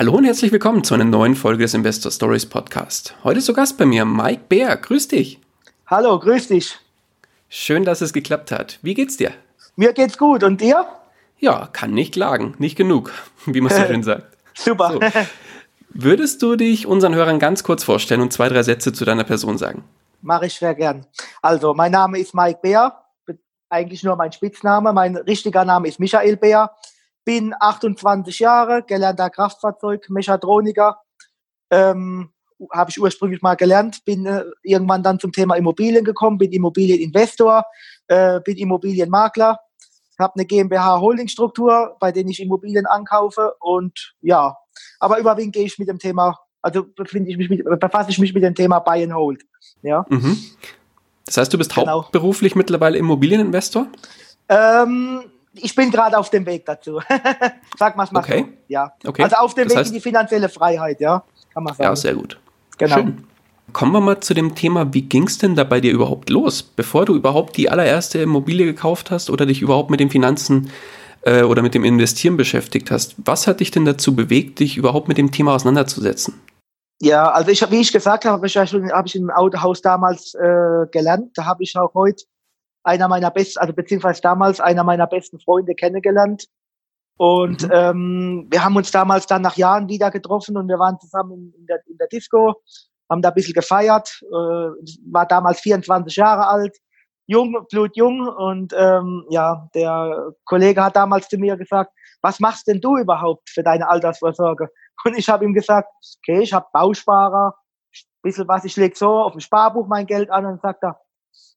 Hallo und herzlich willkommen zu einer neuen Folge des Investor Stories Podcast. Heute zu Gast bei mir Mike Bär. Grüß dich. Hallo, grüß dich. Schön, dass es geklappt hat. Wie geht's dir? Mir geht's gut. Und dir? Ja, kann nicht klagen. Nicht genug, wie man so schön sagt. Super. So. Würdest du dich unseren Hörern ganz kurz vorstellen und zwei, drei Sätze zu deiner Person sagen? Mache ich sehr gern. Also, mein Name ist Mike Bär. Eigentlich nur mein Spitzname. Mein richtiger Name ist Michael Bär bin 28 Jahre, gelernter Kraftfahrzeug-Mechatroniker. Ähm, habe ich ursprünglich mal gelernt, bin äh, irgendwann dann zum Thema Immobilien gekommen, bin Immobilieninvestor, äh, bin Immobilienmakler, habe eine GmbH Holdingstruktur, bei der ich Immobilien ankaufe und ja, aber überwiegend gehe ich mit dem Thema, also befinde ich mich mit, befasse ich mich mit dem Thema Buy and Hold. Ja. Mhm. Das heißt, du bist genau. hauptberuflich mittlerweile Immobilieninvestor? Ähm, ich bin gerade auf dem Weg dazu. Sag mal mal okay. so. Ja. Okay. Also auf dem das Weg in die finanzielle Freiheit, ja. Kann man sagen. Ja, sehr gut. Genau. Schön. Kommen wir mal zu dem Thema, wie ging es denn da bei dir überhaupt los, bevor du überhaupt die allererste Immobilie gekauft hast oder dich überhaupt mit den Finanzen äh, oder mit dem Investieren beschäftigt hast? Was hat dich denn dazu bewegt, dich überhaupt mit dem Thema auseinanderzusetzen? Ja, also ich, wie ich gesagt habe, habe ich, hab ich im Autohaus damals äh, gelernt. Da habe ich auch heute einer meiner besten, also beziehungsweise damals einer meiner besten Freunde kennengelernt. Und mhm. ähm, wir haben uns damals dann nach Jahren wieder getroffen und wir waren zusammen in der, in der Disco, haben da ein bisschen gefeiert, äh, war damals 24 Jahre alt, jung, blutjung und ähm, ja, der Kollege hat damals zu mir gesagt, was machst denn du überhaupt für deine Altersvorsorge? Und ich habe ihm gesagt, okay, ich habe Bausparer, bisschen was, ich lege so auf dem Sparbuch mein Geld an und sagt er,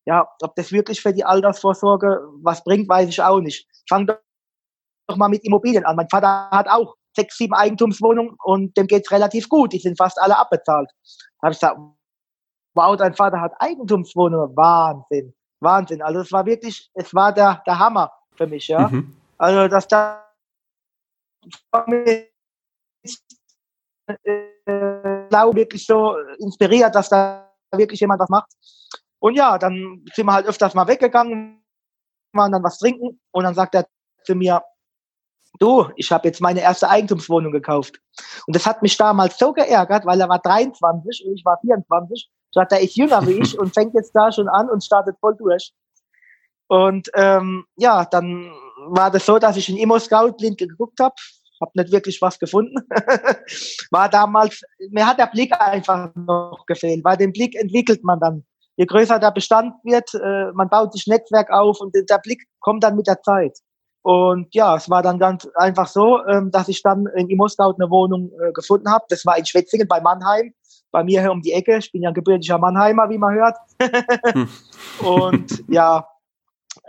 ja, ob das wirklich für die Altersvorsorge was bringt, weiß ich auch nicht. Fang doch mal mit Immobilien an. Mein Vater hat auch sechs, sieben Eigentumswohnungen und dem geht's relativ gut. Die sind fast alle abbezahlt. Da habe ich gesagt, wow, dein Vater hat Eigentumswohnungen. Wahnsinn, Wahnsinn. Also es war wirklich, es war der, der Hammer für mich, ja. Mhm. Also dass da äh, wirklich so inspiriert, dass da wirklich jemand was macht. Und ja, dann sind wir halt öfters mal weggegangen, waren dann was trinken und dann sagt er zu mir, du, ich habe jetzt meine erste Eigentumswohnung gekauft. Und das hat mich damals so geärgert, weil er war 23 und ich war 24. Sagt er, ist jünger wie ich und fängt jetzt da schon an und startet voll durch. Und ähm, ja, dann war das so, dass ich in Immo Scout blind geguckt habe, habe nicht wirklich was gefunden. war damals, mir hat der Blick einfach noch gefehlt, weil den Blick entwickelt man dann je größer der Bestand wird, äh, man baut sich Netzwerk auf und der Blick kommt dann mit der Zeit. Und ja, es war dann ganz einfach so, ähm, dass ich dann in Immoskaut eine Wohnung äh, gefunden habe. Das war in Schwetzingen bei Mannheim, bei mir hier um die Ecke. Ich bin ja gebürtiger Mannheimer, wie man hört. hm. Und ja,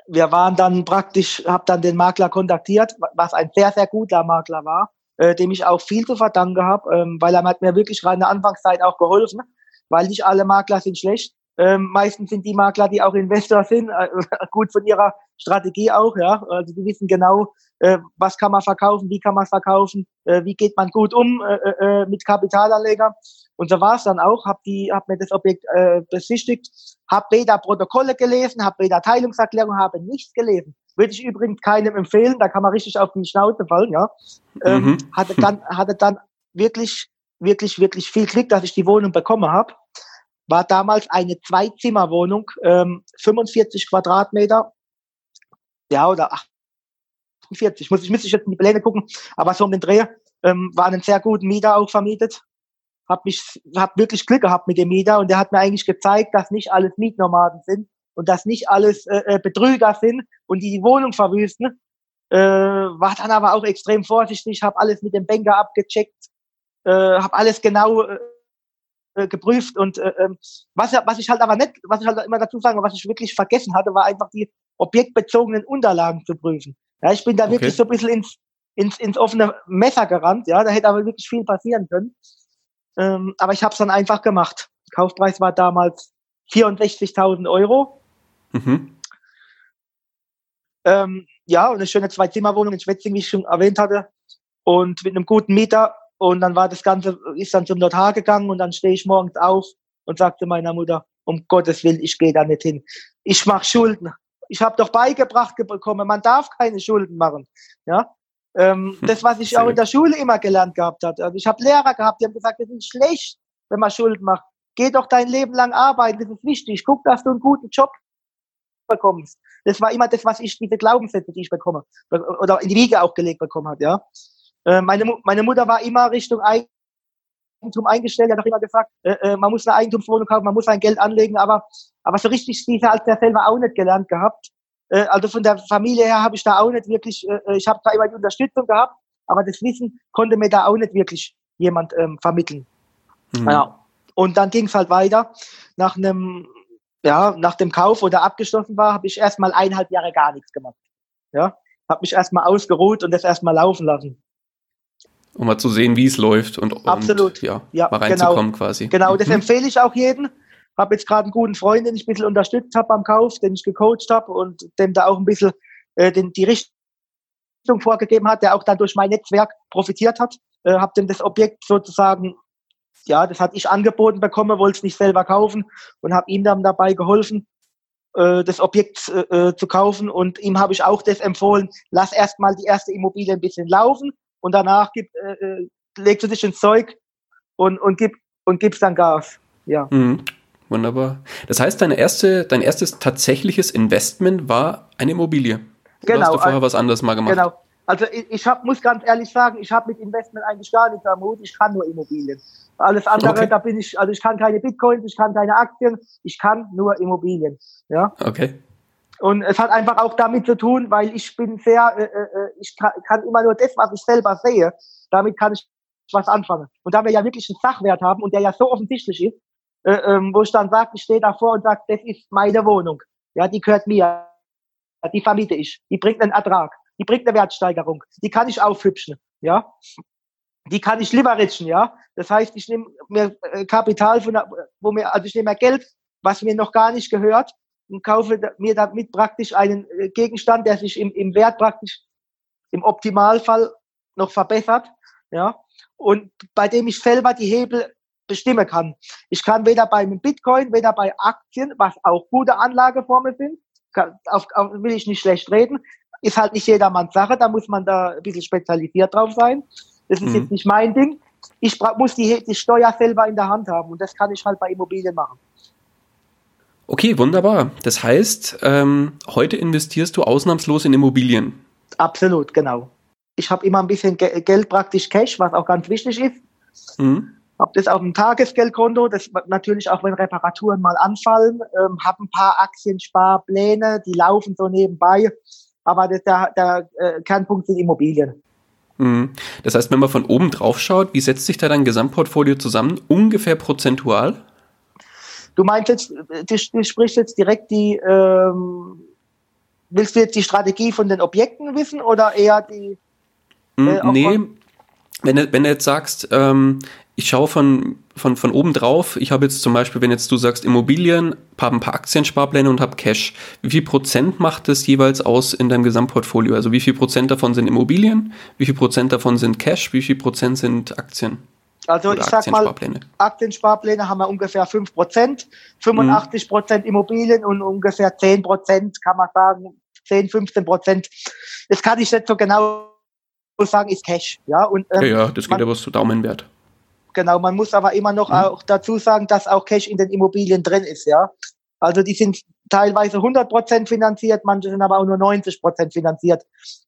wir waren dann praktisch, habe dann den Makler kontaktiert, was ein sehr, sehr guter Makler war, äh, dem ich auch viel zu verdanken habe, ähm, weil er hat mir wirklich gerade in der Anfangszeit auch geholfen, weil nicht alle Makler sind schlecht. Ähm, meistens sind die Makler, die auch Investor sind, äh, gut von ihrer Strategie auch, ja. Also die wissen genau, äh, was kann man verkaufen, wie kann man verkaufen, äh, wie geht man gut um äh, äh, äh mit Kapitalanleger. Und so war es dann auch. Hab die, hab mir das Objekt besichtigt, hab weder Protokolle gelesen, hab weder Teilungserklärung, habe nichts gelesen. Würde ich übrigens keinem empfehlen. Da kann man richtig auf die Schnauze fallen, ja. Ähm, mhm. hatte dann, hatte dann wirklich, wirklich, wirklich viel Glück, dass ich die Wohnung bekommen habe war damals eine Zwei-Zimmer-Wohnung, ähm, 45 Quadratmeter, ja, oder 48, muss ich, müsste ich jetzt in die Pläne gucken, aber so um den Dreh, ähm, war einen sehr guten Mieter auch vermietet. Hab mich, hab wirklich Glück gehabt mit dem Mieter. Und der hat mir eigentlich gezeigt, dass nicht alles Mietnomaden sind und dass nicht alles äh, äh Betrüger sind und die die Wohnung verwüsten. Äh, war dann aber auch extrem vorsichtig, habe alles mit dem Banker abgecheckt, äh, habe alles genau äh, äh, geprüft und äh, ähm, was, was ich halt aber nicht, was ich halt immer dazu sagen, was ich wirklich vergessen hatte, war einfach die objektbezogenen Unterlagen zu prüfen. Ja, ich bin da okay. wirklich so ein bisschen ins, ins, ins offene Messer gerannt, ja, da hätte aber wirklich viel passieren können. Ähm, aber ich habe es dann einfach gemacht. Kaufpreis war damals 64.000 Euro. Mhm. Ähm, ja, und eine schöne Zwei-Zimmer-Wohnung in Schwetzing, wie ich schon erwähnt hatte. Und mit einem guten Mieter. Und dann war das Ganze, ist dann zum Notar gegangen und dann stehe ich morgens auf und sagte meiner Mutter, um Gottes Willen, ich gehe da nicht hin. Ich mache Schulden. Ich habe doch beigebracht bekommen, man darf keine Schulden machen. Ja, ähm, hm, das, was ich auch in der Schule immer gelernt gehabt habe. Also ich habe Lehrer gehabt, die haben gesagt, das ist schlecht, wenn man Schulden macht. Geh doch dein Leben lang arbeiten, das ist wichtig. Guck, dass du einen guten Job bekommst. Das war immer das, was ich, diese Glaubenssätze, die ich bekomme, oder in die Wiege auch gelegt bekommen hat, ja. Äh, meine, meine Mutter war immer Richtung Eigentum eingestellt, hat auch immer gesagt, äh, äh, man muss eine Eigentumswohnung kaufen, man muss sein Geld anlegen, aber, aber so richtig diese als der selber auch nicht gelernt gehabt. Äh, also von der Familie her habe ich da auch nicht wirklich, äh, äh, ich habe zwar immer die Unterstützung gehabt, aber das Wissen konnte mir da auch nicht wirklich jemand ähm, vermitteln. Mhm. Ja. Und dann ging es halt weiter. Nach einem, ja, nach dem Kauf oder abgeschlossen war, habe ich erstmal eineinhalb Jahre gar nichts gemacht. Ja, habe mich erstmal ausgeruht und das erstmal laufen lassen. Um mal zu sehen, wie es läuft und, Absolut. Und, ja, ja, mal reinzukommen genau, quasi. Genau, das mhm. empfehle ich auch jedem habe jetzt gerade einen guten Freund, den ich ein bisschen unterstützt habe beim Kauf, den ich gecoacht habe und dem da auch ein bisschen äh, den, die Richtung vorgegeben hat, der auch dann durch mein Netzwerk profitiert hat. Äh, habe dem das Objekt sozusagen, ja, das hatte ich angeboten bekommen, wollte es nicht selber kaufen und habe ihm dann dabei geholfen, äh, das Objekt äh, äh zu kaufen und ihm habe ich auch das empfohlen, lass erstmal die erste Immobilie ein bisschen laufen und danach gib, äh, äh legst du dich ins Zeug und, und, gib, und gibst dann Gas. Ja. Mhm. Wunderbar. Das heißt, deine erste, dein erstes tatsächliches Investment war eine Immobilie. Genau. hast du vorher was anderes mal gemacht? Genau. Also ich, ich hab, muss ganz ehrlich sagen, ich habe mit Investment eigentlich gar nichts am Hut. Ich kann nur Immobilien. Alles andere, okay. da bin ich, also ich kann keine Bitcoins, ich kann keine Aktien, ich kann nur Immobilien. Ja. Okay. Und es hat einfach auch damit zu tun, weil ich bin sehr, äh, äh, ich kann, kann immer nur das, was ich selber sehe, damit kann ich was anfangen. Und da wir ja wirklich einen Sachwert haben und der ja so offensichtlich ist, äh, ähm, wo ich dann sage, ich stehe davor und sage, das ist meine Wohnung. Ja, die gehört mir. Die vermiete ich. Die bringt einen Ertrag. Die bringt eine Wertsteigerung. Die kann ich aufhübschen. Ja. Die kann ich leveragen, ja. Das heißt, ich nehme mir äh, Kapital von, wo mir, also ich nehme mir Geld, was mir noch gar nicht gehört und kaufe mir damit praktisch einen äh, Gegenstand, der sich im, im Wert praktisch im Optimalfall noch verbessert, ja. Und bei dem ich selber die Hebel bestimmen kann. Ich kann weder beim Bitcoin, weder bei Aktien, was auch gute Anlageformen sind, kann, auf, auf, will ich nicht schlecht reden, ist halt nicht jedermanns Sache, da muss man da ein bisschen spezialisiert drauf sein. Das ist mhm. jetzt nicht mein Ding. Ich muss die, die Steuer selber in der Hand haben und das kann ich halt bei Immobilien machen. Okay, wunderbar. Das heißt, ähm, heute investierst du ausnahmslos in Immobilien. Absolut, genau. Ich habe immer ein bisschen Geld praktisch Cash, was auch ganz wichtig ist. Mhm habe das auf dem Tagesgeldkonto, das natürlich auch wenn Reparaturen mal anfallen, ähm, habe ein paar Aktiensparpläne, die laufen so nebenbei, aber das, der, der äh, Kernpunkt sind Immobilien. Mhm. Das heißt, wenn man von oben drauf schaut, wie setzt sich da dein Gesamtportfolio zusammen? Ungefähr prozentual? Du meinst jetzt, du, du sprichst jetzt direkt die, ähm, willst du jetzt die Strategie von den Objekten wissen oder eher die? Hm, äh, nee, wenn du, wenn du jetzt sagst, ähm, ich schaue von, von, von oben drauf, ich habe jetzt zum Beispiel, wenn jetzt du sagst Immobilien, habe ein paar Aktiensparpläne und habe Cash. Wie viel Prozent macht das jeweils aus in deinem Gesamtportfolio? Also wie viel Prozent davon sind Immobilien, wie viel Prozent davon sind Cash, wie viel Prozent sind Aktien? Also ich sag mal, Aktiensparpläne haben wir ungefähr 5 Prozent, 85 Prozent Immobilien und ungefähr 10 Prozent, kann man sagen, 10, 15 Prozent. Das kann ich nicht so genau sagen, ist Cash. Ja, und, ähm, ja, ja, das geht aber so Daumenwert. Genau, man muss aber immer noch mhm. auch dazu sagen, dass auch Cash in den Immobilien drin ist, ja. Also die sind teilweise 100 Prozent finanziert, manche sind aber auch nur 90 Prozent finanziert.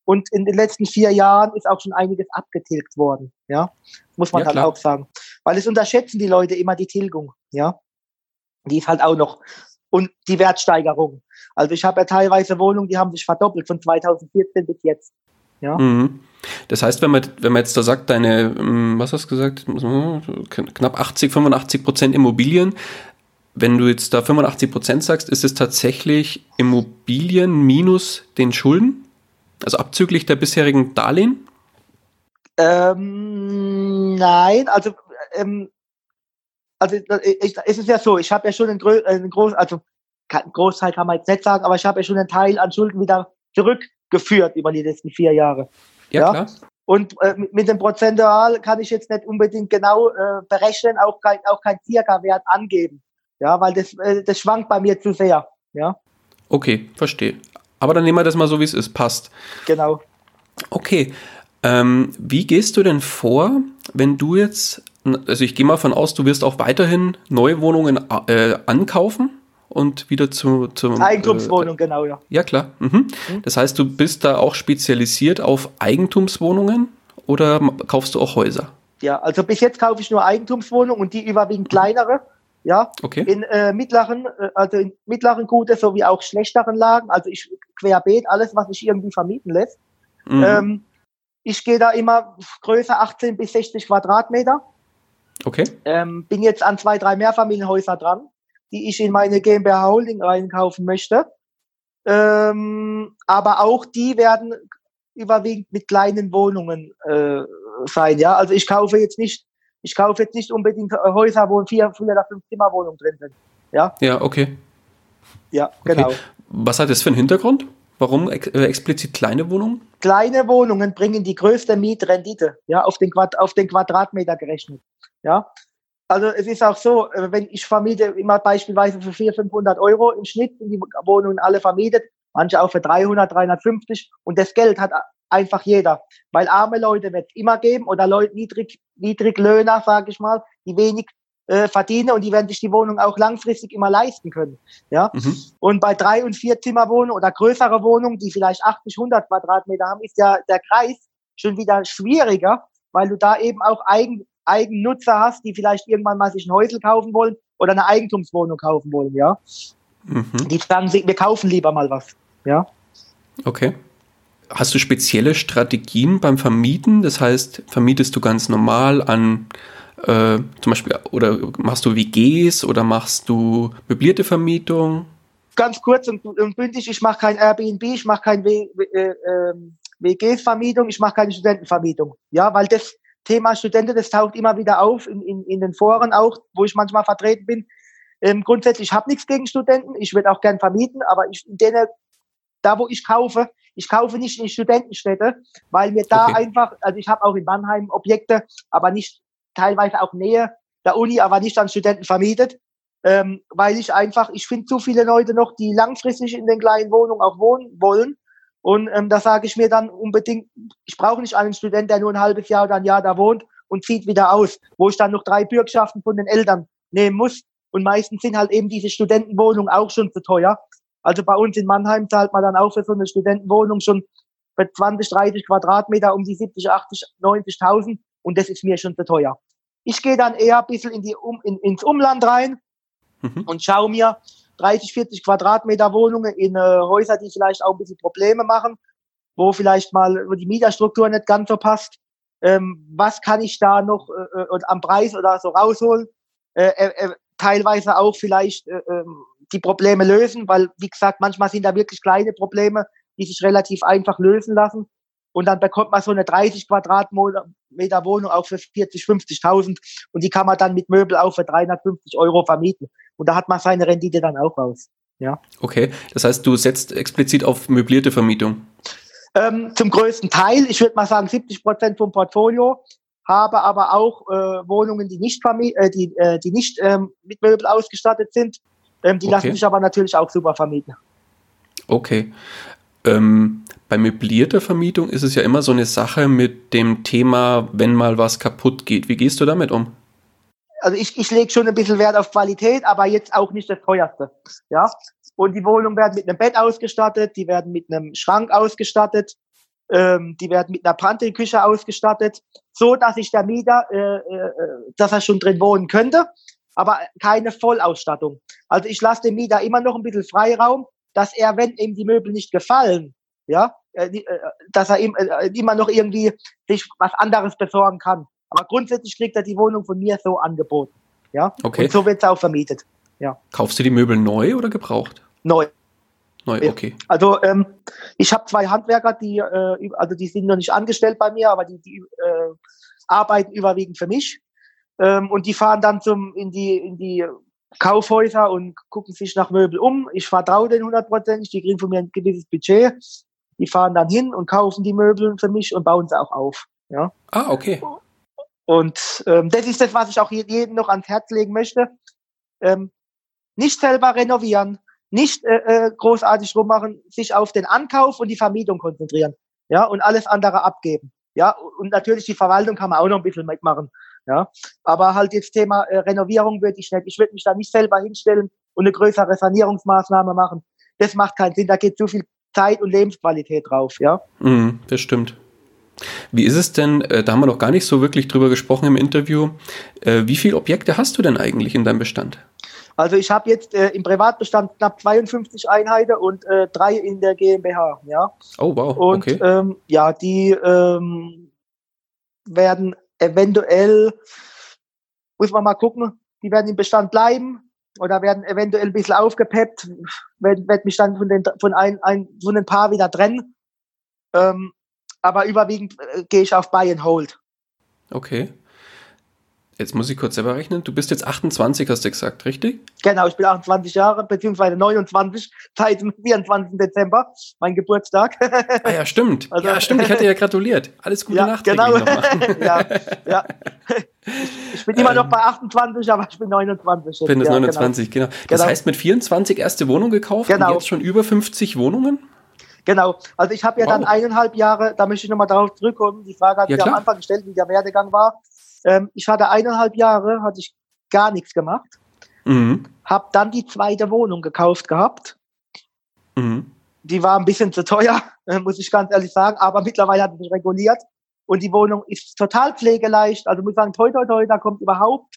Und in den letzten vier Jahren ist auch schon einiges abgetilgt worden, ja. Muss man ja, halt klar. auch sagen. Weil es unterschätzen die Leute immer die Tilgung, ja. Die ist halt auch noch. Und die Wertsteigerung. Also ich habe ja teilweise Wohnungen, die haben sich verdoppelt von 2014 bis jetzt. Ja. Mhm. Das heißt, wenn man, wenn man jetzt da sagt, deine, ähm, was hast du gesagt, knapp 80, 85 Prozent Immobilien, wenn du jetzt da 85 Prozent sagst, ist es tatsächlich Immobilien minus den Schulden? Also abzüglich der bisherigen Darlehen? Ähm, nein, also ähm, also ich, es ist ja so, ich habe ja schon einen, einen großen, also einen Großteil kann man jetzt nicht sagen, aber ich habe ja schon einen Teil an Schulden wieder zurückgeführt über die letzten vier Jahre. Ja, ja? klar. Und äh, mit dem Prozentual kann ich jetzt nicht unbedingt genau äh, berechnen, auch kein, auch kein Circa-Wert angeben. Ja, weil das, äh, das schwankt bei mir zu sehr. Ja. Okay, verstehe. Aber dann nehmen wir das mal so, wie es ist. Passt. Genau. Okay. Ähm, wie gehst du denn vor, wenn du jetzt, also ich gehe mal von aus, du wirst auch weiterhin neue Wohnungen äh, ankaufen? und wieder zu, zu Eigentumswohnung, äh, genau, ja. Ja, klar. Mhm. Mhm. Das heißt, du bist da auch spezialisiert auf Eigentumswohnungen oder kaufst du auch Häuser? Ja, also bis jetzt kaufe ich nur Eigentumswohnungen und die überwiegend kleinere. Ja, okay. in äh, mittleren, äh, also in mittleren gute sowie auch schlechteren Lagen. Also ich querbeet alles, was sich irgendwie vermieten lässt. Mhm. Ähm, ich gehe da immer größer 18 bis 60 Quadratmeter. Okay. Ähm, bin jetzt an zwei, drei Mehrfamilienhäuser dran die ich in meine GmbH Holding reinkaufen möchte. Ähm, aber auch die werden überwiegend mit kleinen Wohnungen äh, sein. Ja, also ich kaufe jetzt nicht, ich kaufe jetzt nicht unbedingt Häuser, wo vier, vier oder fünf Zimmerwohnungen drin sind. Ja. Ja, okay. Ja, genau. Okay. Was hat das für einen Hintergrund? Warum ex äh, explizit kleine Wohnungen? Kleine Wohnungen bringen die größte Mietrendite, ja, auf den, Quad auf den Quadratmeter gerechnet. Ja, also es ist auch so, äh, wenn ich vermiete immer beispielsweise für 400, 500 Euro im Schnitt sind die Wohnungen alle vermietet, manche auch für 300, 350 und das Geld hat einfach jeder, weil arme Leute wird es immer geben oder Leute niedrig Niedriglöhner, sage ich mal, die wenig äh, verdienen und die werden sich die Wohnung auch langfristig immer leisten können. Ja. Mhm. Und bei drei und vier Zimmerwohnungen oder größere Wohnungen, die vielleicht 80, 100 Quadratmeter haben, ist ja der Kreis schon wieder schwieriger, weil du da eben auch eigen, Eigennutzer hast, die vielleicht irgendwann mal sich ein Häusl kaufen wollen oder eine Eigentumswohnung kaufen wollen, ja. Mhm. Die sagen, wir kaufen lieber mal was, ja. Okay. Hast du spezielle Strategien beim Vermieten? Das heißt, vermietest du ganz normal an äh, zum Beispiel oder machst du WGs oder machst du möblierte Vermietung? Ganz kurz und, und bündig, ich mache kein Airbnb, ich mache kein WGs-Vermietung, ähm, ich mache keine Studentenvermietung. Ja, weil das Thema Studenten, das taucht immer wieder auf in, in, in den Foren auch, wo ich manchmal vertreten bin. Ähm, grundsätzlich habe nichts gegen Studenten. Ich würde auch gern vermieten, aber ich, in denen, da wo ich kaufe, ich kaufe nicht in Studentenstädte, weil mir da okay. einfach, also ich habe auch in Mannheim Objekte, aber nicht teilweise auch Nähe der Uni, aber nicht an Studenten vermietet, ähm, weil ich einfach, ich finde zu viele Leute noch, die langfristig in den kleinen Wohnungen auch wohnen wollen und ähm, da sage ich mir dann unbedingt, ich brauche nicht einen Student, der nur ein halbes Jahr oder ein Jahr da wohnt und zieht wieder aus, wo ich dann noch drei Bürgschaften von den Eltern nehmen muss. Und meistens sind halt eben diese Studentenwohnungen auch schon zu teuer. Also bei uns in Mannheim zahlt man dann auch für so eine Studentenwohnung schon für 20, 30 Quadratmeter um die 70, 80, 90.000 und das ist mir schon zu teuer. Ich gehe dann eher ein bisschen in die, um, in, ins Umland rein mhm. und schaue mir, 30, 40 Quadratmeter Wohnungen in äh, Häuser, die vielleicht auch ein bisschen Probleme machen, wo vielleicht mal wo die Mieterstruktur nicht ganz so passt. Ähm, was kann ich da noch äh, äh am Preis oder so rausholen? Äh, äh, äh, teilweise auch vielleicht äh, ähm, die Probleme lösen, weil, wie gesagt, manchmal sind da wirklich kleine Probleme, die sich relativ einfach lösen lassen. Und dann bekommt man so eine 30 Quadratmeter Wohnung auch für 40, 50.000 und die kann man dann mit Möbel auch für 350 Euro vermieten. Und da hat man seine Rendite dann auch raus. Ja. Okay, das heißt, du setzt explizit auf möblierte Vermietung. Ähm, zum größten Teil, ich würde mal sagen 70 Prozent vom Portfolio, habe aber auch äh, Wohnungen, die nicht, äh, die, äh, die nicht ähm, mit Möbel ausgestattet sind. Ähm, die okay. lassen sich aber natürlich auch super vermieten. Okay. Ähm, bei möblierter Vermietung ist es ja immer so eine Sache mit dem Thema, wenn mal was kaputt geht. Wie gehst du damit um? Also ich, ich lege schon ein bisschen Wert auf Qualität, aber jetzt auch nicht das teuerste. Ja. Und die Wohnungen werden mit einem Bett ausgestattet, die werden mit einem Schrank ausgestattet, ähm, die werden mit einer Pantry-Küche ausgestattet, so dass sich der Mieter, äh, äh, dass er schon drin wohnen könnte, aber keine Vollausstattung. Also ich lasse dem Mieter immer noch ein bisschen Freiraum, dass er, wenn ihm die Möbel nicht gefallen, ja, äh, äh, dass er ihm, äh, immer noch irgendwie sich was anderes besorgen kann. Aber grundsätzlich kriegt er die Wohnung von mir so angeboten. Ja, okay. Und so wird es auch vermietet. Ja. Kaufst du die Möbel neu oder gebraucht? Neu. Neu, okay. Also ähm, ich habe zwei Handwerker, die äh, also die sind noch nicht angestellt bei mir, aber die, die äh, arbeiten überwiegend für mich. Ähm, und die fahren dann zum, in die, in die Kaufhäuser und gucken sich nach Möbel um. Ich vertraue denen hundertprozentig, die kriegen von mir ein gewisses Budget. Die fahren dann hin und kaufen die Möbel für mich und bauen sie auch auf. Ja. Ah, okay. Und ähm, das ist das, was ich auch jedem noch ans Herz legen möchte. Ähm, nicht selber renovieren, nicht äh, äh, großartig rummachen, sich auf den Ankauf und die Vermietung konzentrieren. Ja, und alles andere abgeben. Ja, und natürlich die Verwaltung kann man auch noch ein bisschen mitmachen. Ja, aber halt jetzt Thema äh, Renovierung würde ich nicht. Ich würde mich da nicht selber hinstellen und eine größere Sanierungsmaßnahme machen. Das macht keinen Sinn. Da geht zu viel Zeit und Lebensqualität drauf. Ja, mm, das stimmt. Wie ist es denn, äh, da haben wir noch gar nicht so wirklich drüber gesprochen im Interview, äh, wie viele Objekte hast du denn eigentlich in deinem Bestand? Also ich habe jetzt äh, im Privatbestand knapp 52 Einheiten und äh, drei in der GmbH, ja. Oh wow. Und okay. ähm, ja, die ähm, werden eventuell, muss man mal gucken, die werden im Bestand bleiben oder werden eventuell ein bisschen aufgepeppt, werde werd mich dann von den von ein, ein von ein paar wieder trennen. Ähm, aber überwiegend äh, gehe ich auf Buy and Hold. Okay. Jetzt muss ich kurz selber rechnen. Du bist jetzt 28, hast du gesagt, richtig? Genau, ich bin 28 Jahre, beziehungsweise 29 seit dem 24. Dezember, mein Geburtstag. Ah ja, stimmt. Also, ja, stimmt, ich hatte ja gratuliert. Alles Gute ja, Nacht. Genau. ja, ja. Ich bin immer ähm, noch bei 28, aber ich bin 29. Ich bin jetzt ja, 29, genau. genau. Das genau. heißt, mit 24 erste Wohnung gekauft genau. und jetzt schon über 50 Wohnungen? Genau. Also ich habe ja wow. dann eineinhalb Jahre, da möchte ich nochmal darauf zurückkommen, die Frage hat ja, am Anfang gestellt, wie der Werdegang war. Ähm, ich hatte eineinhalb Jahre, hatte ich gar nichts gemacht. Mhm. Hab dann die zweite Wohnung gekauft gehabt. Mhm. Die war ein bisschen zu teuer, muss ich ganz ehrlich sagen, aber mittlerweile hat sich reguliert und die Wohnung ist total pflegeleicht. Also muss ich sagen, toi, toi, toi, da kommt überhaupt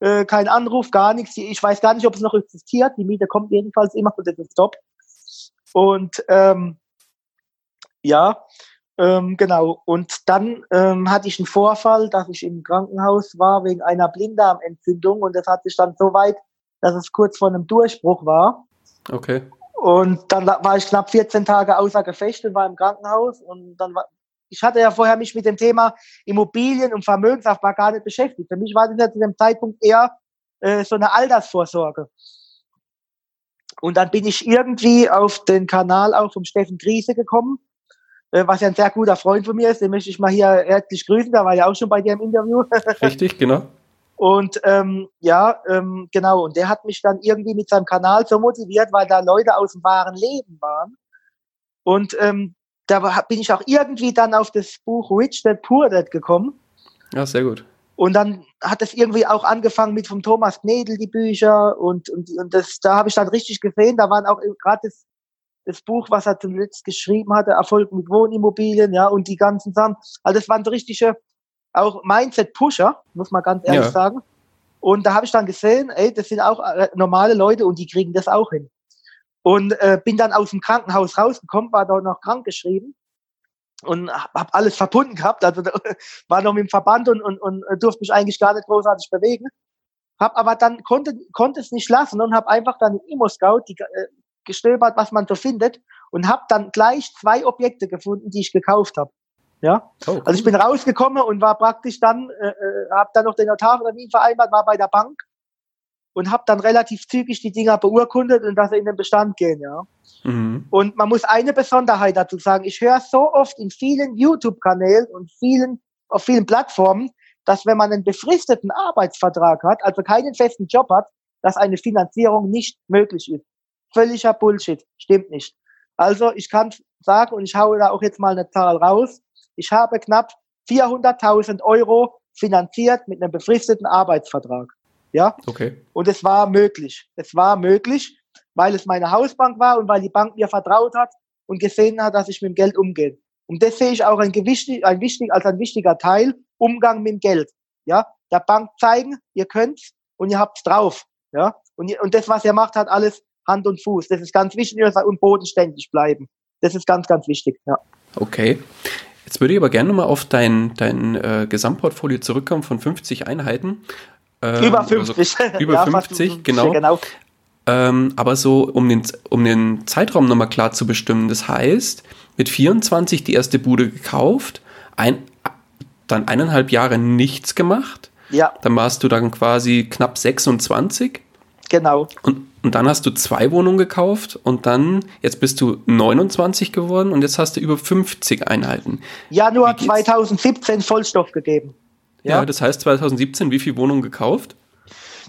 äh, kein Anruf, gar nichts. Ich weiß gar nicht, ob es noch existiert. Die Miete kommt jedenfalls immer und das ist top. Und ähm, ja, ähm, genau. Und dann ähm, hatte ich einen Vorfall, dass ich im Krankenhaus war wegen einer Blinddarmentzündung und das hat sich dann so weit, dass es kurz vor einem Durchbruch war. Okay. Und dann war ich knapp 14 Tage außer Gefecht und war im Krankenhaus und dann war, ich hatte ja vorher mich mit dem Thema Immobilien und Vermögensaufbau gar nicht beschäftigt. Für mich war das ja zu dem Zeitpunkt eher äh, so eine Altersvorsorge. Und dann bin ich irgendwie auf den Kanal auch vom Steffen Griese gekommen was ja ein sehr guter Freund von mir ist, den möchte ich mal hier herzlich grüßen, da war ja auch schon bei dir im Interview. Richtig, genau. Und ähm, ja, ähm, genau, und der hat mich dann irgendwie mit seinem Kanal so motiviert, weil da Leute aus dem wahren Leben waren. Und ähm, da bin ich auch irgendwie dann auf das Buch Rich Dad Poor Dad gekommen. Ja, sehr gut. Und dann hat es irgendwie auch angefangen mit vom Thomas Knedel die Bücher und, und, und das, da habe ich dann richtig gesehen, da waren auch gerade das das Buch, was er zuletzt geschrieben hatte, Erfolg mit Wohnimmobilien, ja, und die ganzen Sachen. Also das waren so richtige auch Mindset-Pusher, muss man ganz ehrlich ja. sagen. Und da habe ich dann gesehen, ey, das sind auch äh, normale Leute und die kriegen das auch hin. Und äh, bin dann aus dem Krankenhaus rausgekommen, war dort noch krank geschrieben und habe alles verbunden gehabt. Also war noch mit dem Verband und, und, und durfte mich eigentlich gar nicht großartig bewegen. Hab aber dann konnte konnte es nicht lassen und habe einfach dann im Imo Scout die, äh, gestöbert, was man so findet und habe dann gleich zwei Objekte gefunden, die ich gekauft habe. Ja, oh, cool. also ich bin rausgekommen und war praktisch dann, äh, äh habe dann noch den Notartermin vereinbart, war bei der Bank und habe dann relativ zügig die Dinger beurkundet und dass sie in den Bestand gehen, ja. Mhm. Und man muss eine Besonderheit dazu sagen, ich höre so oft in vielen YouTube-Kanälen und vielen, auf vielen Plattformen, dass wenn man einen befristeten Arbeitsvertrag hat, also keinen festen Job hat, dass eine Finanzierung nicht möglich ist völliger Bullshit. Stimmt nicht. Also ich kann sagen, und ich haue da auch jetzt mal eine Zahl raus, ich habe knapp 400.000 Euro finanziert mit einem befristeten Arbeitsvertrag. Ja? Okay. Und es war möglich. Es war möglich, weil es meine Hausbank war und weil die Bank mir vertraut hat und gesehen hat, dass ich mit dem Geld umgehe. Und das sehe ich auch ein, gewichtig, ein wichtig, als ein wichtiger Teil, Umgang mit dem Geld. Ja, der Bank zeigen, ihr könnt's und ihr habt's drauf. Ja, und, und das, was ihr macht, hat alles Hand und Fuß. Das ist ganz wichtig und bodenständig bleiben. Das ist ganz, ganz wichtig. Ja. Okay. Jetzt würde ich aber gerne mal auf dein, dein äh, Gesamtportfolio zurückkommen von 50 Einheiten. Ähm, über 50. Also über ja, 50, genau. genau. Ähm, aber so, um den, um den Zeitraum nochmal klar zu bestimmen. Das heißt, mit 24 die erste Bude gekauft, ein, dann eineinhalb Jahre nichts gemacht Ja. Dann warst du dann quasi knapp 26. Genau. Und, und dann hast du zwei Wohnungen gekauft und dann, jetzt bist du 29 geworden und jetzt hast du über 50 Einheiten. Januar 2017 Vollstoff gegeben. Ja, ja das heißt 2017 wie viele Wohnungen gekauft?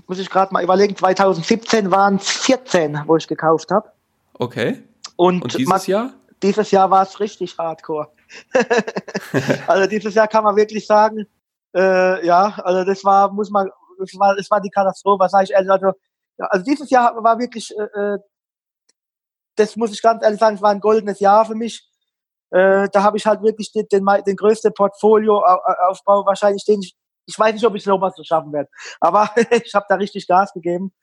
Muss ich gerade mal überlegen, 2017 waren es 14, wo ich gekauft habe. Okay. Und, und dieses Jahr? Dieses Jahr war es richtig hardcore. also dieses Jahr kann man wirklich sagen, äh, ja, also das war, muss man, das war, das war die Katastrophe, sage ich ehrlich. Also, ja, also dieses Jahr war wirklich, äh, äh, das muss ich ganz ehrlich sagen, es war ein goldenes Jahr für mich. Äh, da habe ich halt wirklich den, den, den größten Portfolioaufbau wahrscheinlich, den ich, ich weiß nicht, ob ich es nochmal so schaffen werde, aber ich habe da richtig Gas gegeben.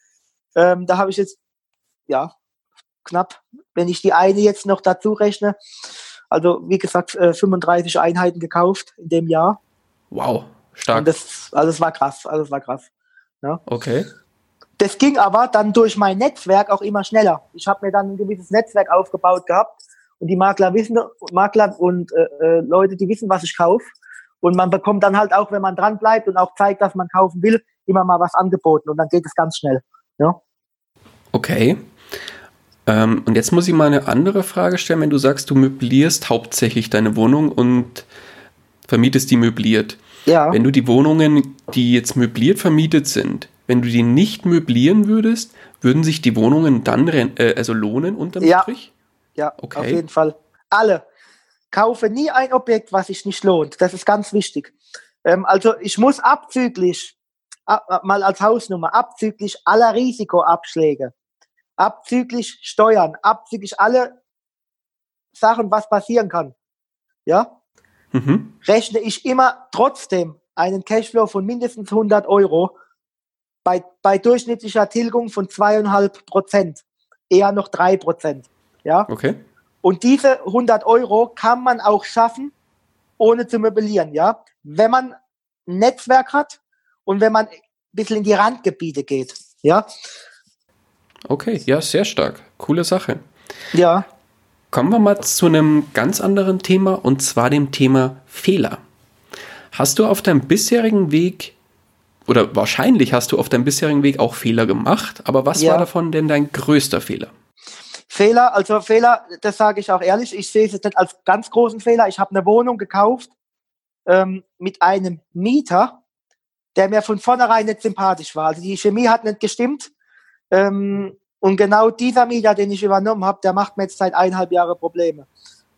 Ähm, da habe ich jetzt, ja, knapp, wenn ich die eine jetzt noch dazu rechne, also wie gesagt, 35 äh, Einheiten gekauft in dem Jahr. Wow, stark. Und das, also es war krass, also es war krass. Ja. Okay. Das ging aber dann durch mein Netzwerk auch immer schneller. Ich habe mir dann ein gewisses Netzwerk aufgebaut gehabt und die Makler wissen, Makler und äh, äh, Leute, die wissen, was ich kaufe. Und man bekommt dann halt auch, wenn man dran bleibt und auch zeigt, dass man kaufen will, immer mal was angeboten und dann geht es ganz schnell. Ja. Okay. Ähm, und jetzt muss ich mal eine andere Frage stellen, wenn du sagst, du möblierst hauptsächlich deine Wohnung und vermietest die möbliert. Ja. Wenn du die Wohnungen, die jetzt möbliert vermietet sind, wenn du die nicht möblieren würdest, würden sich die Wohnungen dann äh, also lohnen unterm ja. Strich? Ja, okay. auf jeden Fall. Alle. Kaufe nie ein Objekt, was sich nicht lohnt. Das ist ganz wichtig. Ähm, also ich muss abzüglich, ab, mal als Hausnummer, abzüglich aller Risikoabschläge, abzüglich Steuern, abzüglich alle Sachen, was passieren kann, ja, mhm. rechne ich immer trotzdem einen Cashflow von mindestens 100 Euro bei, bei durchschnittlicher Tilgung von zweieinhalb Prozent, eher noch drei Prozent, ja. Okay. Und diese 100 Euro kann man auch schaffen, ohne zu möblieren, ja. Wenn man ein Netzwerk hat und wenn man ein bisschen in die Randgebiete geht, ja. Okay, ja, sehr stark. Coole Sache. Ja. Kommen wir mal zu einem ganz anderen Thema und zwar dem Thema Fehler. Hast du auf deinem bisherigen Weg oder wahrscheinlich hast du auf deinem bisherigen Weg auch Fehler gemacht, aber was ja. war davon denn dein größter Fehler? Fehler, also Fehler, das sage ich auch ehrlich, ich sehe es jetzt nicht als ganz großen Fehler. Ich habe eine Wohnung gekauft ähm, mit einem Mieter, der mir von vornherein nicht sympathisch war. Also die Chemie hat nicht gestimmt ähm, und genau dieser Mieter, den ich übernommen habe, der macht mir jetzt seit eineinhalb Jahren Probleme.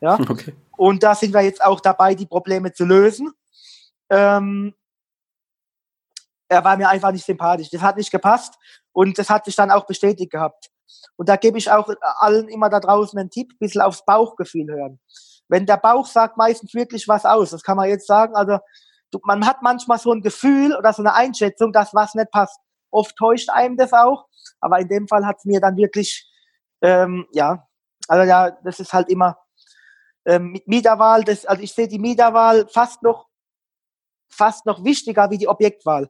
Ja? Okay. Und da sind wir jetzt auch dabei, die Probleme zu lösen. Ähm, er war mir einfach nicht sympathisch. Das hat nicht gepasst und das hat sich dann auch bestätigt gehabt. Und da gebe ich auch allen immer da draußen einen Tipp, ein bisschen aufs Bauchgefühl hören. Wenn der Bauch sagt meistens wirklich was aus, das kann man jetzt sagen, also man hat manchmal so ein Gefühl oder so eine Einschätzung, dass was nicht passt. Oft täuscht einem das auch, aber in dem Fall hat es mir dann wirklich, ähm, ja, also ja, das ist halt immer ähm, mit Mieterwahl, das, also ich sehe die Mieterwahl fast noch fast noch wichtiger wie die Objektwahl.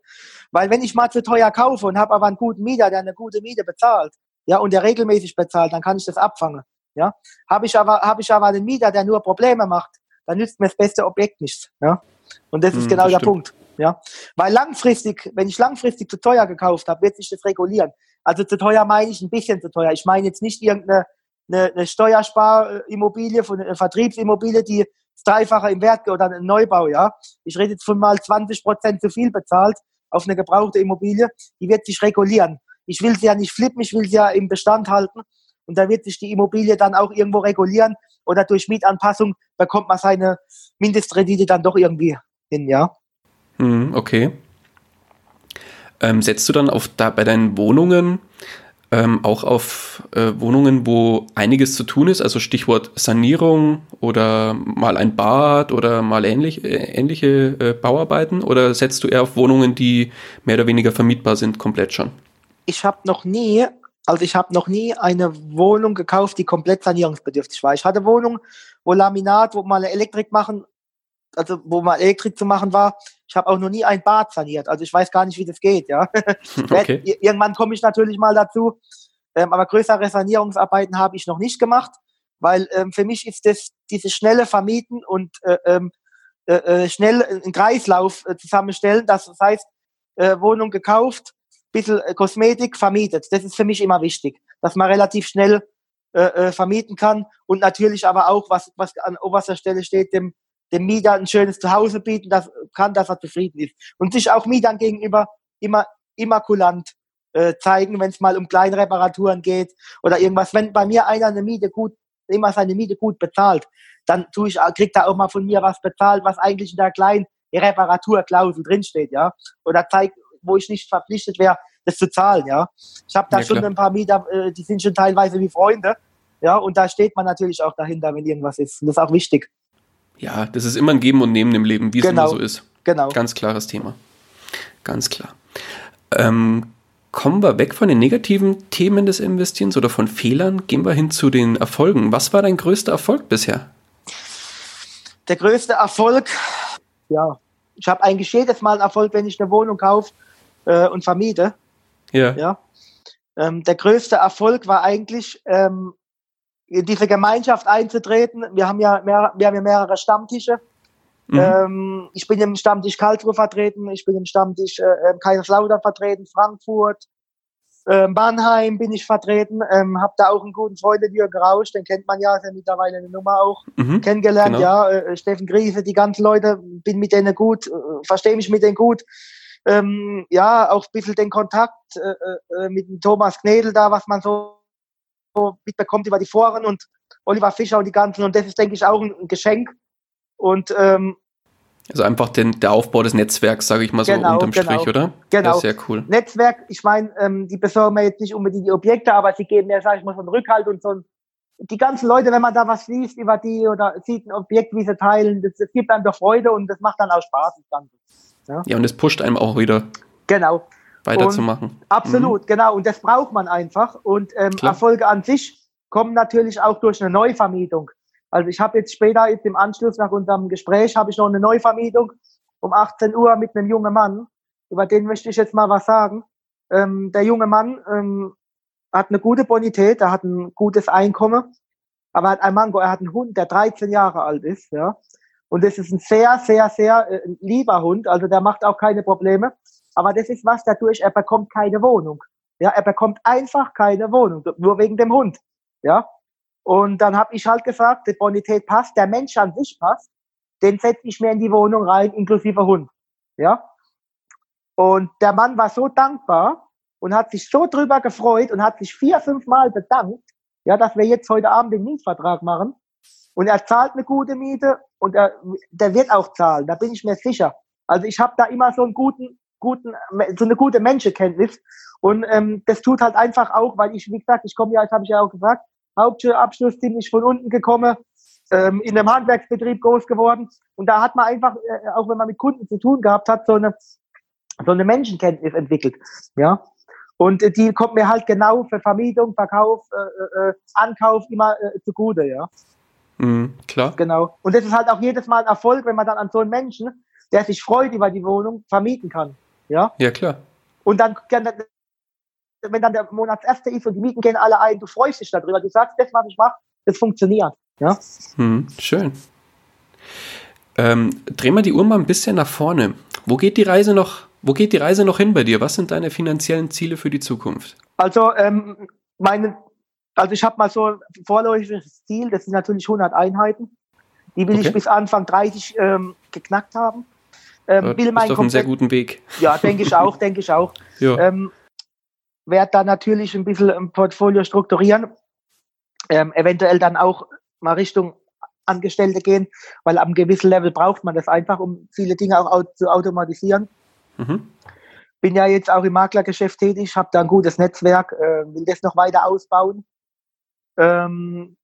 Weil wenn ich mal zu teuer kaufe und habe aber einen guten Mieter, der eine gute Miete bezahlt, ja, und der regelmäßig bezahlt, dann kann ich das abfangen. Ja, habe ich aber habe ich aber einen Mieter, der nur Probleme macht, dann nützt mir das beste Objekt nichts. Ja, und das ist hm, genau das der stimmt. Punkt. Ja, weil langfristig, wenn ich langfristig zu teuer gekauft habe, wird sich das regulieren. Also zu teuer meine ich ein bisschen zu teuer. Ich meine jetzt nicht irgendeine eine, eine Steuersparimmobilie, von einer Vertriebsimmobilie, die das Dreifache im Wert oder ein Neubau, ja. Ich rede jetzt von mal 20 Prozent zu viel bezahlt auf eine gebrauchte Immobilie, die wird sich regulieren. Ich will sie ja nicht flippen, ich will sie ja im Bestand halten und da wird sich die Immobilie dann auch irgendwo regulieren oder durch Mietanpassung bekommt man seine Mindestrendite dann doch irgendwie hin, ja. Hm, okay. Ähm, setzt du dann auf da bei deinen Wohnungen ähm, auch auf äh, Wohnungen, wo einiges zu tun ist, also Stichwort Sanierung oder mal ein Bad oder mal ähnlich, äh, ähnliche äh, Bauarbeiten oder setzt du eher auf Wohnungen, die mehr oder weniger vermietbar sind, komplett schon? Ich habe noch nie, also ich habe noch nie eine Wohnung gekauft, die komplett sanierungsbedürftig war. Ich hatte Wohnungen, wo Laminat, wo mal Elektrik machen also wo mal Elektrik zu machen war. Ich habe auch noch nie ein Bad saniert. Also ich weiß gar nicht, wie das geht, ja. Okay. Irgendwann komme ich natürlich mal dazu. Ähm, aber größere Sanierungsarbeiten habe ich noch nicht gemacht, weil ähm, für mich ist das diese schnelle Vermieten und äh, ähm, äh, äh, schnell einen Kreislauf äh, zusammenstellen. Das heißt, äh, Wohnung gekauft, bisschen äh, Kosmetik vermietet. Das ist für mich immer wichtig, dass man relativ schnell vermieten kann und natürlich aber auch, was, was an oberster Stelle steht, dem, dem Mieter ein schönes Zuhause bieten das kann, dass er zufrieden ist. Und sich auch Mietern gegenüber immer immakulant äh, zeigen, wenn es mal um kleine Reparaturen geht oder irgendwas. Wenn bei mir einer eine Miete gut, immer seine Miete gut bezahlt, dann tue ich, kriegt er auch mal von mir was bezahlt, was eigentlich in der kleinen Reparaturklausel drinsteht, ja. Oder zeigt, wo ich nicht verpflichtet wäre, das zu zahlen, ja. Ich habe da ja, schon klar. ein paar Mieter, äh, die sind schon teilweise wie Freunde, ja, und da steht man natürlich auch dahinter, wenn irgendwas ist. Und das ist auch wichtig. Ja, das ist immer ein Geben und Nehmen im Leben, wie genau. es immer so ist. Genau. Ganz klares Thema. Ganz klar. Ähm, kommen wir weg von den negativen Themen des Investierens oder von Fehlern, gehen wir hin zu den Erfolgen. Was war dein größter Erfolg bisher? Der größte Erfolg, ja, ich habe eigentlich jedes Mal einen Erfolg, wenn ich eine Wohnung kaufe äh, und vermiete. Ja. ja. Ähm, der größte Erfolg war eigentlich, ähm, in diese Gemeinschaft einzutreten. Wir haben ja, mehr, wir haben ja mehrere Stammtische. Mhm. Ähm, ich bin im Stammtisch Karlsruhe vertreten, ich bin im Stammtisch äh, ähm, Kaiserslautern vertreten, Frankfurt, äh, Mannheim bin ich vertreten, ähm, habe da auch einen guten Freund, den Jürgen Rausch, den kennt man ja, ist ja mittlerweile eine Nummer auch mhm, kennengelernt, genau. ja, äh, Steffen Griese, die ganzen Leute, bin mit denen gut, äh, verstehe mich mit denen gut. Ähm, ja, auch ein bisschen den Kontakt äh, äh, mit dem Thomas Knedel da, was man so mitbekommt über die Foren und Oliver Fischer und die ganzen. Und das ist, denke ich, auch ein Geschenk. Und ähm, also einfach den, der Aufbau des Netzwerks, sage ich mal so genau, unterm genau, Strich, oder? Genau. Das ist sehr cool. Netzwerk, ich meine, ähm, die besorgen mir jetzt nicht unbedingt die Objekte, aber sie geben mir, sage ich mal, so einen Rückhalt und so ein, die ganzen Leute, wenn man da was liest über die oder sieht ein Objekt, wie sie teilen, das, das gibt einem doch Freude und das macht dann auch Spaß. Das Ganze. Ja, ja und es pusht einem auch wieder. Genau weiterzumachen. Und absolut, mhm. genau. Und das braucht man einfach. Und ähm, Erfolge an sich kommen natürlich auch durch eine Neuvermietung. Also ich habe jetzt später, jetzt im Anschluss nach unserem Gespräch, habe ich noch eine Neuvermietung um 18 Uhr mit einem jungen Mann. Über den möchte ich jetzt mal was sagen. Ähm, der junge Mann ähm, hat eine gute Bonität, er hat ein gutes Einkommen, aber er hat ein Mango, er hat einen Hund, der 13 Jahre alt ist, ja. Und das ist ein sehr, sehr, sehr äh, lieber Hund, also der macht auch keine Probleme. Aber das ist was dadurch, er bekommt keine Wohnung. Ja, er bekommt einfach keine Wohnung, nur wegen dem Hund. Ja. Und dann habe ich halt gesagt, die Bonität passt, der Mensch an sich passt, den setze ich mir in die Wohnung rein, inklusive Hund. Ja. Und der Mann war so dankbar und hat sich so drüber gefreut und hat sich vier, fünf Mal bedankt, ja, dass wir jetzt heute Abend den Mietvertrag machen. Und er zahlt eine gute Miete und er, der wird auch zahlen, da bin ich mir sicher. Also ich habe da immer so einen guten, guten, so eine gute Menschenkenntnis. Und ähm, das tut halt einfach auch, weil ich, wie gesagt, ich komme ja, das habe ich ja auch gesagt, Hauptschulabschluss ziemlich von unten gekommen, ähm, in einem Handwerksbetrieb groß geworden. Und da hat man einfach, äh, auch wenn man mit Kunden zu tun gehabt hat, so eine, so eine Menschenkenntnis entwickelt. Ja. Und äh, die kommt mir halt genau für Vermietung, Verkauf, äh, äh, Ankauf immer äh, zugute, ja. Mhm, klar. Genau. Und das ist halt auch jedes Mal ein Erfolg, wenn man dann an so einen Menschen, der sich freut über die Wohnung, vermieten kann. Ja? Ja, klar. Und dann, wenn dann der Monatserste ist und die Mieten gehen alle ein, du freust dich darüber. Du sagst, das, was ich mache, das funktioniert. Ja? Hm, schön. Ähm, drehen wir die Uhr mal ein bisschen nach vorne. Wo geht die Reise noch, wo geht die Reise noch hin bei dir? Was sind deine finanziellen Ziele für die Zukunft? Also, ähm, meine, also ich habe mal so ein vorläufiges Ziel, das sind natürlich 100 Einheiten. Die will okay. ich bis Anfang 30 ähm, geknackt haben. Ähm, will mein ist doch einen sehr guten Weg. Ja, denke ich auch, denke ich auch. Ja. Ähm, werde da natürlich ein bisschen ein Portfolio strukturieren, ähm, eventuell dann auch mal Richtung Angestellte gehen, weil am gewissen Level braucht man das einfach, um viele Dinge auch zu automatisieren. Mhm. Bin ja jetzt auch im Maklergeschäft tätig, habe da ein gutes Netzwerk, äh, will das noch weiter ausbauen. Ähm,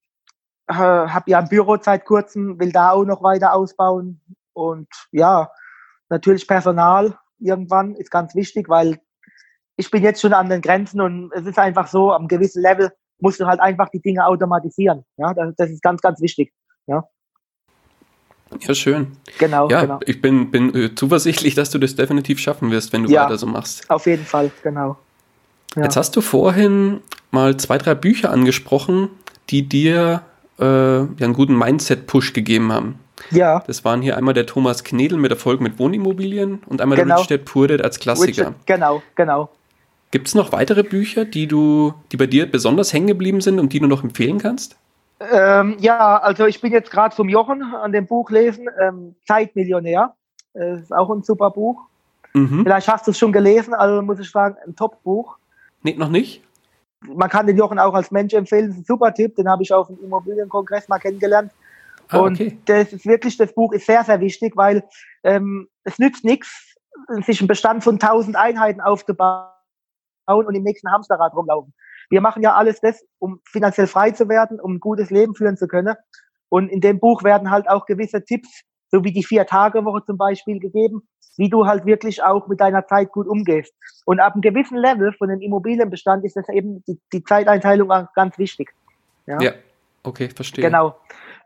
äh, habe ja ein Büro seit kurzem, will da auch noch weiter ausbauen. Und ja, Natürlich Personal irgendwann ist ganz wichtig, weil ich bin jetzt schon an den Grenzen und es ist einfach so, am gewissen Level musst du halt einfach die Dinge automatisieren. Ja, das, das ist ganz, ganz wichtig. Ja. Ja, schön. Genau. Ja, genau. ich bin, bin äh, zuversichtlich, dass du das definitiv schaffen wirst, wenn du ja, weiter so machst. Auf jeden Fall, genau. Ja. Jetzt hast du vorhin mal zwei, drei Bücher angesprochen, die dir äh, einen guten Mindset-Push gegeben haben. Ja. Das waren hier einmal der Thomas Knedel mit Erfolg mit Wohnimmobilien und einmal genau. der Richard Purdet als Klassiker. Richard, genau, genau. Gibt es noch weitere Bücher, die du, die bei dir besonders hängen geblieben sind und die du noch empfehlen kannst? Ähm, ja, also ich bin jetzt gerade vom Jochen an dem Buch lesen, ähm, Zeitmillionär. Das ist auch ein super Buch. Mhm. Vielleicht hast du es schon gelesen, also muss ich sagen, ein Top-Buch. Nee, noch nicht? Man kann den Jochen auch als Mensch empfehlen, das ist ein super Tipp, den habe ich auf dem Immobilienkongress mal kennengelernt. Ah, und okay. das ist wirklich, das Buch ist sehr, sehr wichtig, weil ähm, es nützt nichts, sich einen Bestand von 1000 Einheiten aufzubauen und im nächsten Hamsterrad rumlaufen. Wir machen ja alles das, um finanziell frei zu werden, um ein gutes Leben führen zu können. Und in dem Buch werden halt auch gewisse Tipps, so wie die Vier-Tage-Woche zum Beispiel gegeben, wie du halt wirklich auch mit deiner Zeit gut umgehst. Und ab einem gewissen Level von dem Immobilienbestand ist das eben die, die Zeiteinteilung ganz wichtig. Ja, ja. okay, verstehe. Genau.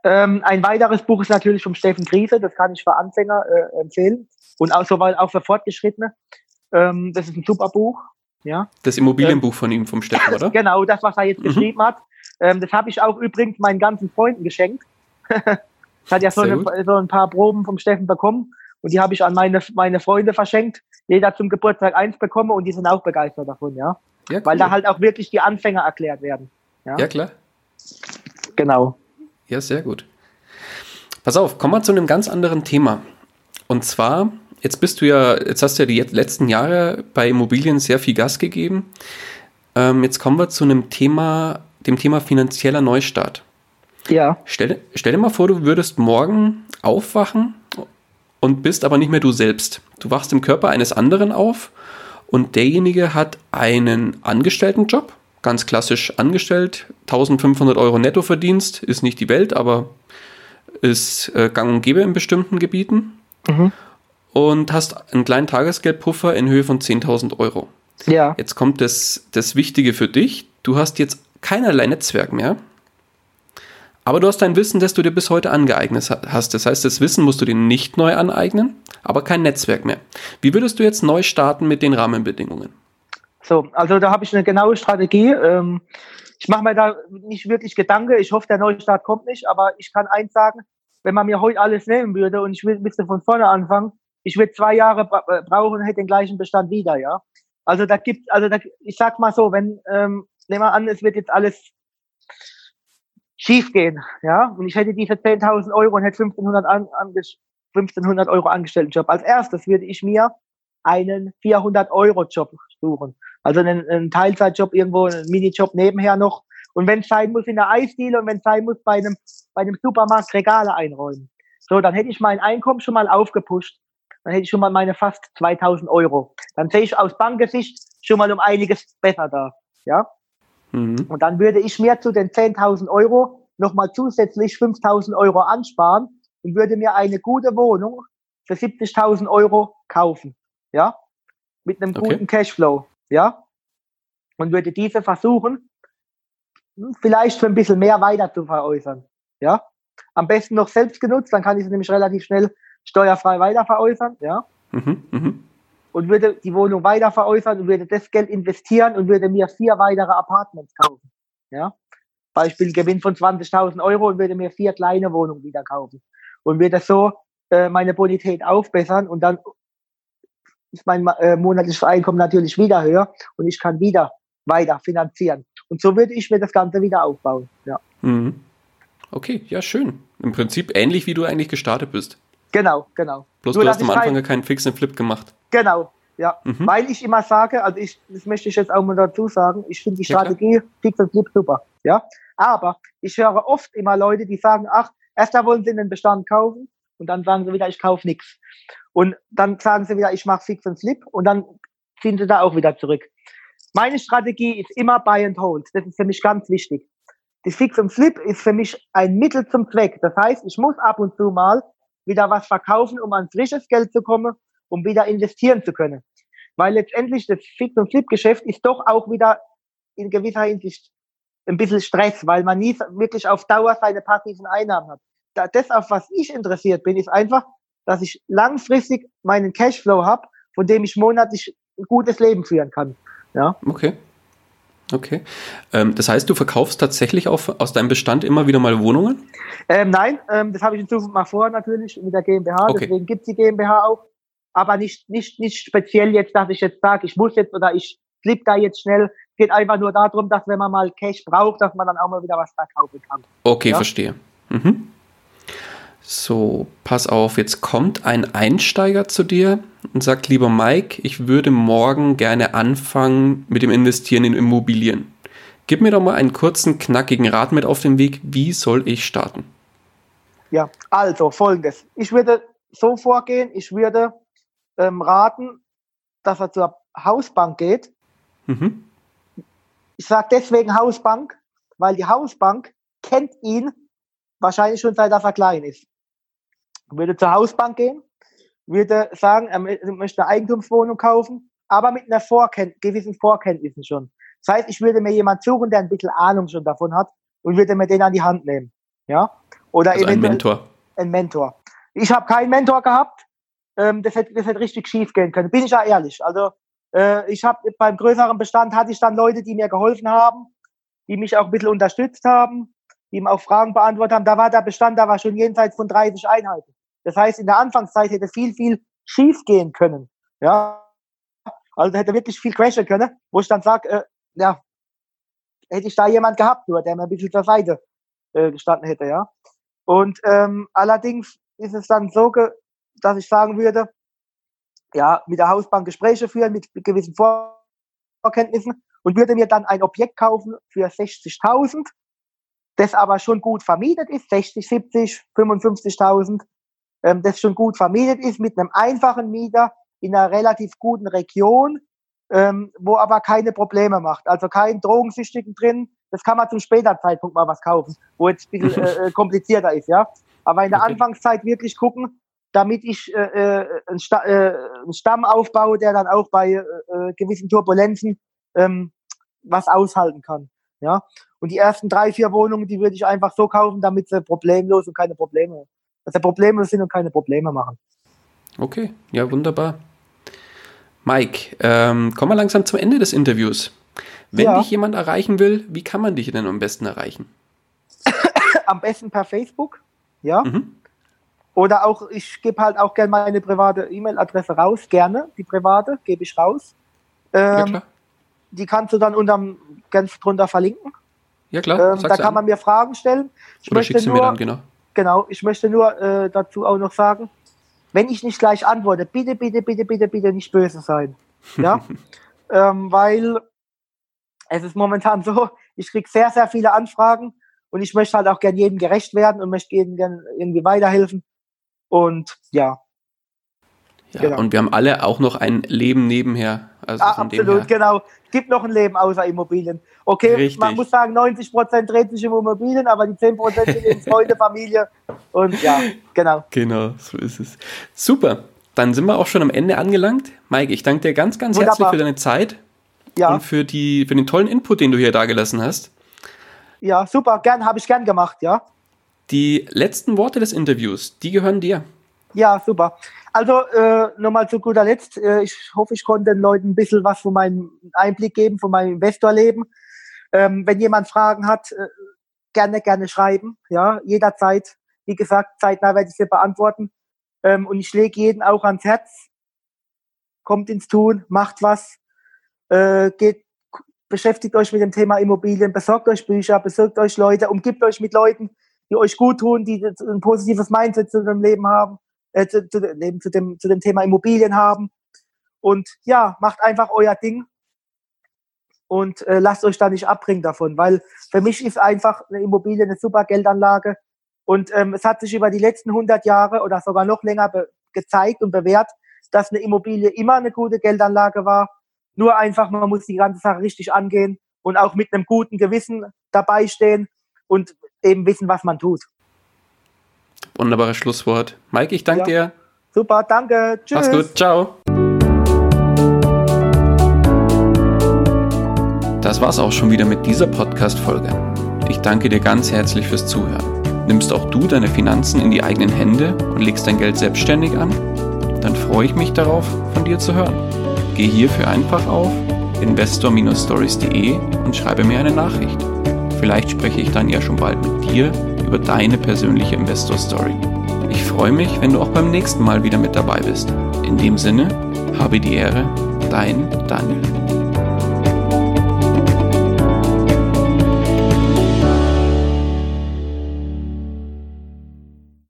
Ähm, ein weiteres Buch ist natürlich vom Steffen Krise, das kann ich für Anfänger äh, empfehlen und auch, soweit auch für Fortgeschrittene. Ähm, das ist ein super Buch. Ja. Das Immobilienbuch ähm, von ihm, vom Steffen, oder? Genau, das, was er jetzt mhm. geschrieben hat. Ähm, das habe ich auch übrigens meinen ganzen Freunden geschenkt. ich hatte ja so, eine, so, ein paar Proben vom Steffen bekommen und die habe ich an meine, meine Freunde verschenkt. Jeder zum Geburtstag eins bekommen und die sind auch begeistert davon, ja. ja cool. Weil da halt auch wirklich die Anfänger erklärt werden. Ja, ja klar. Genau. Ja, sehr gut. Pass auf, kommen wir zu einem ganz anderen Thema. Und zwar, jetzt bist du ja, jetzt hast du ja die letzten Jahre bei Immobilien sehr viel Gas gegeben. Ähm, jetzt kommen wir zu einem Thema, dem Thema finanzieller Neustart. Ja. Stell, stell dir mal vor, du würdest morgen aufwachen und bist aber nicht mehr du selbst. Du wachst im Körper eines anderen auf und derjenige hat einen Angestelltenjob ganz klassisch angestellt, 1500 Euro Nettoverdienst, ist nicht die Welt, aber ist äh, gang und gäbe in bestimmten Gebieten. Mhm. Und hast einen kleinen Tagesgeldpuffer in Höhe von 10.000 Euro. Ja. Jetzt kommt das, das Wichtige für dich. Du hast jetzt keinerlei Netzwerk mehr. Aber du hast dein Wissen, das du dir bis heute angeeignet hast. Das heißt, das Wissen musst du dir nicht neu aneignen, aber kein Netzwerk mehr. Wie würdest du jetzt neu starten mit den Rahmenbedingungen? So, also da habe ich eine genaue Strategie. Ähm, ich mache mir da nicht wirklich Gedanken. Ich hoffe, der Neustart kommt nicht, aber ich kann eins sagen, wenn man mir heute alles nehmen würde und ich müsste von vorne anfangen, ich würde zwei Jahre äh, brauchen und hätte den gleichen Bestand wieder, ja. Also da gibt, also da, ich sag mal so, wenn, ähm, nehmen wir an, es wird jetzt alles schief gehen, ja, und ich hätte diese 10.000 Euro und hätte 1500, an, 1500 Euro Angestelltenjob. Als erstes würde ich mir einen 400-Euro-Job suchen. Also einen, einen Teilzeitjob irgendwo, einen Minijob nebenher noch. Und wenn es sein muss in der Eisdiele und wenn es sein muss bei einem, bei einem Supermarkt Regale einräumen. So, dann hätte ich mein Einkommen schon mal aufgepusht. Dann hätte ich schon mal meine fast 2000 Euro. Dann sehe ich aus Bankgesicht schon mal um einiges besser da. Ja. Mhm. Und dann würde ich mir zu den 10.000 Euro nochmal zusätzlich 5.000 Euro ansparen und würde mir eine gute Wohnung für 70.000 Euro kaufen ja, mit einem okay. guten Cashflow, ja, und würde diese versuchen, vielleicht für ein bisschen mehr weiter zu veräußern, ja. Am besten noch selbst genutzt, dann kann ich sie nämlich relativ schnell steuerfrei weiter veräußern, ja. Mhm, mh. Und würde die Wohnung weiter veräußern und würde das Geld investieren und würde mir vier weitere Apartments kaufen, ja. Beispiel Gewinn von 20.000 Euro und würde mir vier kleine Wohnungen wieder kaufen und würde so äh, meine Bonität aufbessern und dann ist mein äh, monatliches Einkommen natürlich wieder höher und ich kann wieder weiter finanzieren. Und so würde ich mir das Ganze wieder aufbauen. Ja. Mhm. Okay, ja, schön. Im Prinzip ähnlich wie du eigentlich gestartet bist. Genau, genau. Bloß Nur, du hast am Anfang kein, keinen fixen Flip gemacht. Genau, ja. Mhm. Weil ich immer sage, also ich, das möchte ich jetzt auch mal dazu sagen, ich finde die Strategie ja, Fix und Flip super. Ja. Aber ich höre oft immer Leute, die sagen, ach, erst da wollen sie den Bestand kaufen und dann sagen sie wieder, ich kaufe nichts. Und dann sagen sie wieder, ich mache Fix und Flip und dann ziehen sie da auch wieder zurück. Meine Strategie ist immer Buy and Hold. Das ist für mich ganz wichtig. Die Fix und Flip ist für mich ein Mittel zum Zweck. Das heißt, ich muss ab und zu mal wieder was verkaufen, um an frisches Geld zu kommen, um wieder investieren zu können. Weil letztendlich das Fix und Flip Geschäft ist doch auch wieder in gewisser Hinsicht ein bisschen Stress, weil man nie wirklich auf Dauer seine passiven Einnahmen hat. Das, auf was ich interessiert bin, ist einfach, dass ich langfristig meinen Cashflow habe, von dem ich monatlich ein gutes Leben führen kann. Ja. Okay. Okay. Ähm, das heißt, du verkaufst tatsächlich auch aus deinem Bestand immer wieder mal Wohnungen? Ähm, nein, ähm, das habe ich in Zukunft mal vor natürlich mit der GmbH, okay. deswegen gibt es die GmbH auch. Aber nicht, nicht, nicht speziell jetzt, dass ich jetzt sage, ich muss jetzt oder ich flip da jetzt schnell. Es geht einfach nur darum, dass wenn man mal Cash braucht, dass man dann auch mal wieder was verkaufen kann. Okay, ja? verstehe. Mhm. So, pass auf, jetzt kommt ein Einsteiger zu dir und sagt, lieber Mike, ich würde morgen gerne anfangen mit dem Investieren in Immobilien. Gib mir doch mal einen kurzen, knackigen Rat mit auf den Weg. Wie soll ich starten? Ja, also folgendes. Ich würde so vorgehen, ich würde ähm, raten, dass er zur Hausbank geht. Mhm. Ich sage deswegen Hausbank, weil die Hausbank kennt ihn wahrscheinlich schon seit er klein ist würde zur Hausbank gehen, würde sagen, er möchte eine Eigentumswohnung kaufen, aber mit einer Vorkennt gewissen Vorkenntnissen schon. Das heißt, ich würde mir jemand suchen, der ein bisschen Ahnung schon davon hat und würde mir den an die Hand nehmen. Ja? Oder also ein Mentor. Ein Mentor. Ich habe keinen Mentor gehabt. Ähm, das, hätte, das hätte richtig schief gehen können. Bin ich ja ehrlich. Also äh, ich habe beim größeren Bestand hatte ich dann Leute, die mir geholfen haben, die mich auch ein bisschen unterstützt haben, die ihm auch Fragen beantwortet haben. Da war der Bestand, da war schon jenseits von 30 Einheiten. Das heißt, in der Anfangszeit hätte viel, viel schief gehen können. Ja. Also hätte wirklich viel crashen können, wo ich dann sage, äh, ja, hätte ich da jemand gehabt, nur der mir ein bisschen zur Seite äh, gestanden hätte, ja. Und ähm, allerdings ist es dann so, dass ich sagen würde, ja, mit der Hausbank Gespräche führen, mit gewissen Vorkenntnissen und würde mir dann ein Objekt kaufen für 60.000, das aber schon gut vermietet ist, 60, 70, 55.000 ähm, das schon gut vermietet ist mit einem einfachen Mieter in einer relativ guten Region, ähm, wo aber keine Probleme macht. Also kein Drogensüchtigen drin. Das kann man zum späteren Zeitpunkt mal was kaufen, wo jetzt ein bisschen äh, äh, komplizierter ist, ja. Aber in der okay. Anfangszeit wirklich gucken, damit ich äh, äh, einen, Sta äh, einen Stamm aufbaue, der dann auch bei äh, äh, gewissen Turbulenzen ähm, was aushalten kann. Ja. Und die ersten drei, vier Wohnungen, die würde ich einfach so kaufen, damit sie problemlos und keine Probleme dass er Probleme sind und keine Probleme machen. Okay, ja, wunderbar. Mike, ähm, kommen wir langsam zum Ende des Interviews. Wenn ja. dich jemand erreichen will, wie kann man dich denn am besten erreichen? am besten per Facebook, ja. Mhm. Oder auch, ich gebe halt auch gerne meine private E-Mail-Adresse raus, gerne, die private, gebe ich raus. Ähm, ja, die kannst du dann unterm ganz drunter verlinken. Ja, klar. Ähm, da kann an. man mir Fragen stellen. Ich Oder schickst du mir dann, genau. Genau, ich möchte nur äh, dazu auch noch sagen, wenn ich nicht gleich antworte, bitte, bitte, bitte, bitte, bitte nicht böse sein. Ja, ähm, weil es ist momentan so, ich kriege sehr, sehr viele Anfragen und ich möchte halt auch gern jedem gerecht werden und möchte jedem gern irgendwie weiterhelfen. Und ja. Ja, genau. und wir haben alle auch noch ein Leben nebenher. Also ah, absolut, genau. Gibt noch ein Leben außer Immobilien. Okay, Richtig. man muss sagen, 90 Prozent dreht sich um Immobilien, aber die 10 Prozent sind eben Freunde, Familie und ja, genau. Genau, so ist es. Super. Dann sind wir auch schon am Ende angelangt. Mike, ich danke dir ganz, ganz Wunderbar. herzlich für deine Zeit ja. und für, die, für den tollen Input, den du hier dargelassen hast. Ja, super, gern, habe ich gern gemacht, ja. Die letzten Worte des Interviews, die gehören dir. Ja, super. Also äh, nochmal zu guter Letzt, äh, ich hoffe, ich konnte den Leuten ein bisschen was von meinem Einblick geben, von meinem Investorleben. Ähm, wenn jemand Fragen hat, äh, gerne, gerne schreiben. Ja, jederzeit. Wie gesagt, zeitnah werde ich sie beantworten. Ähm, und ich lege jeden auch ans Herz. Kommt ins Tun, macht was, äh, geht, beschäftigt euch mit dem Thema Immobilien, besorgt euch Bücher, besorgt euch Leute, umgibt euch mit Leuten, die euch gut tun, die ein positives Mindset zu dem Leben haben, äh, zu, zu, zu, dem, zu dem Thema Immobilien haben. Und ja, macht einfach euer Ding und äh, lasst euch da nicht abbringen davon, weil für mich ist einfach eine Immobilie eine super Geldanlage und ähm, es hat sich über die letzten 100 Jahre oder sogar noch länger gezeigt und bewährt, dass eine Immobilie immer eine gute Geldanlage war. Nur einfach, man muss die ganze Sache richtig angehen und auch mit einem guten Gewissen dabei stehen und eben wissen, was man tut. Wunderbares Schlusswort. Mike, ich danke ja. dir. Super, danke. Tschüss. Mach's gut. Ciao. Das war's auch schon wieder mit dieser Podcast-Folge. Ich danke dir ganz herzlich fürs Zuhören. Nimmst auch du deine Finanzen in die eigenen Hände und legst dein Geld selbstständig an? Dann freue ich mich darauf, von dir zu hören. Geh hierfür einfach auf investor-stories.de und schreibe mir eine Nachricht. Vielleicht spreche ich dann ja schon bald mit dir über deine persönliche Investor Story. Ich freue mich, wenn du auch beim nächsten Mal wieder mit dabei bist. In dem Sinne, habe die Ehre, dein Daniel.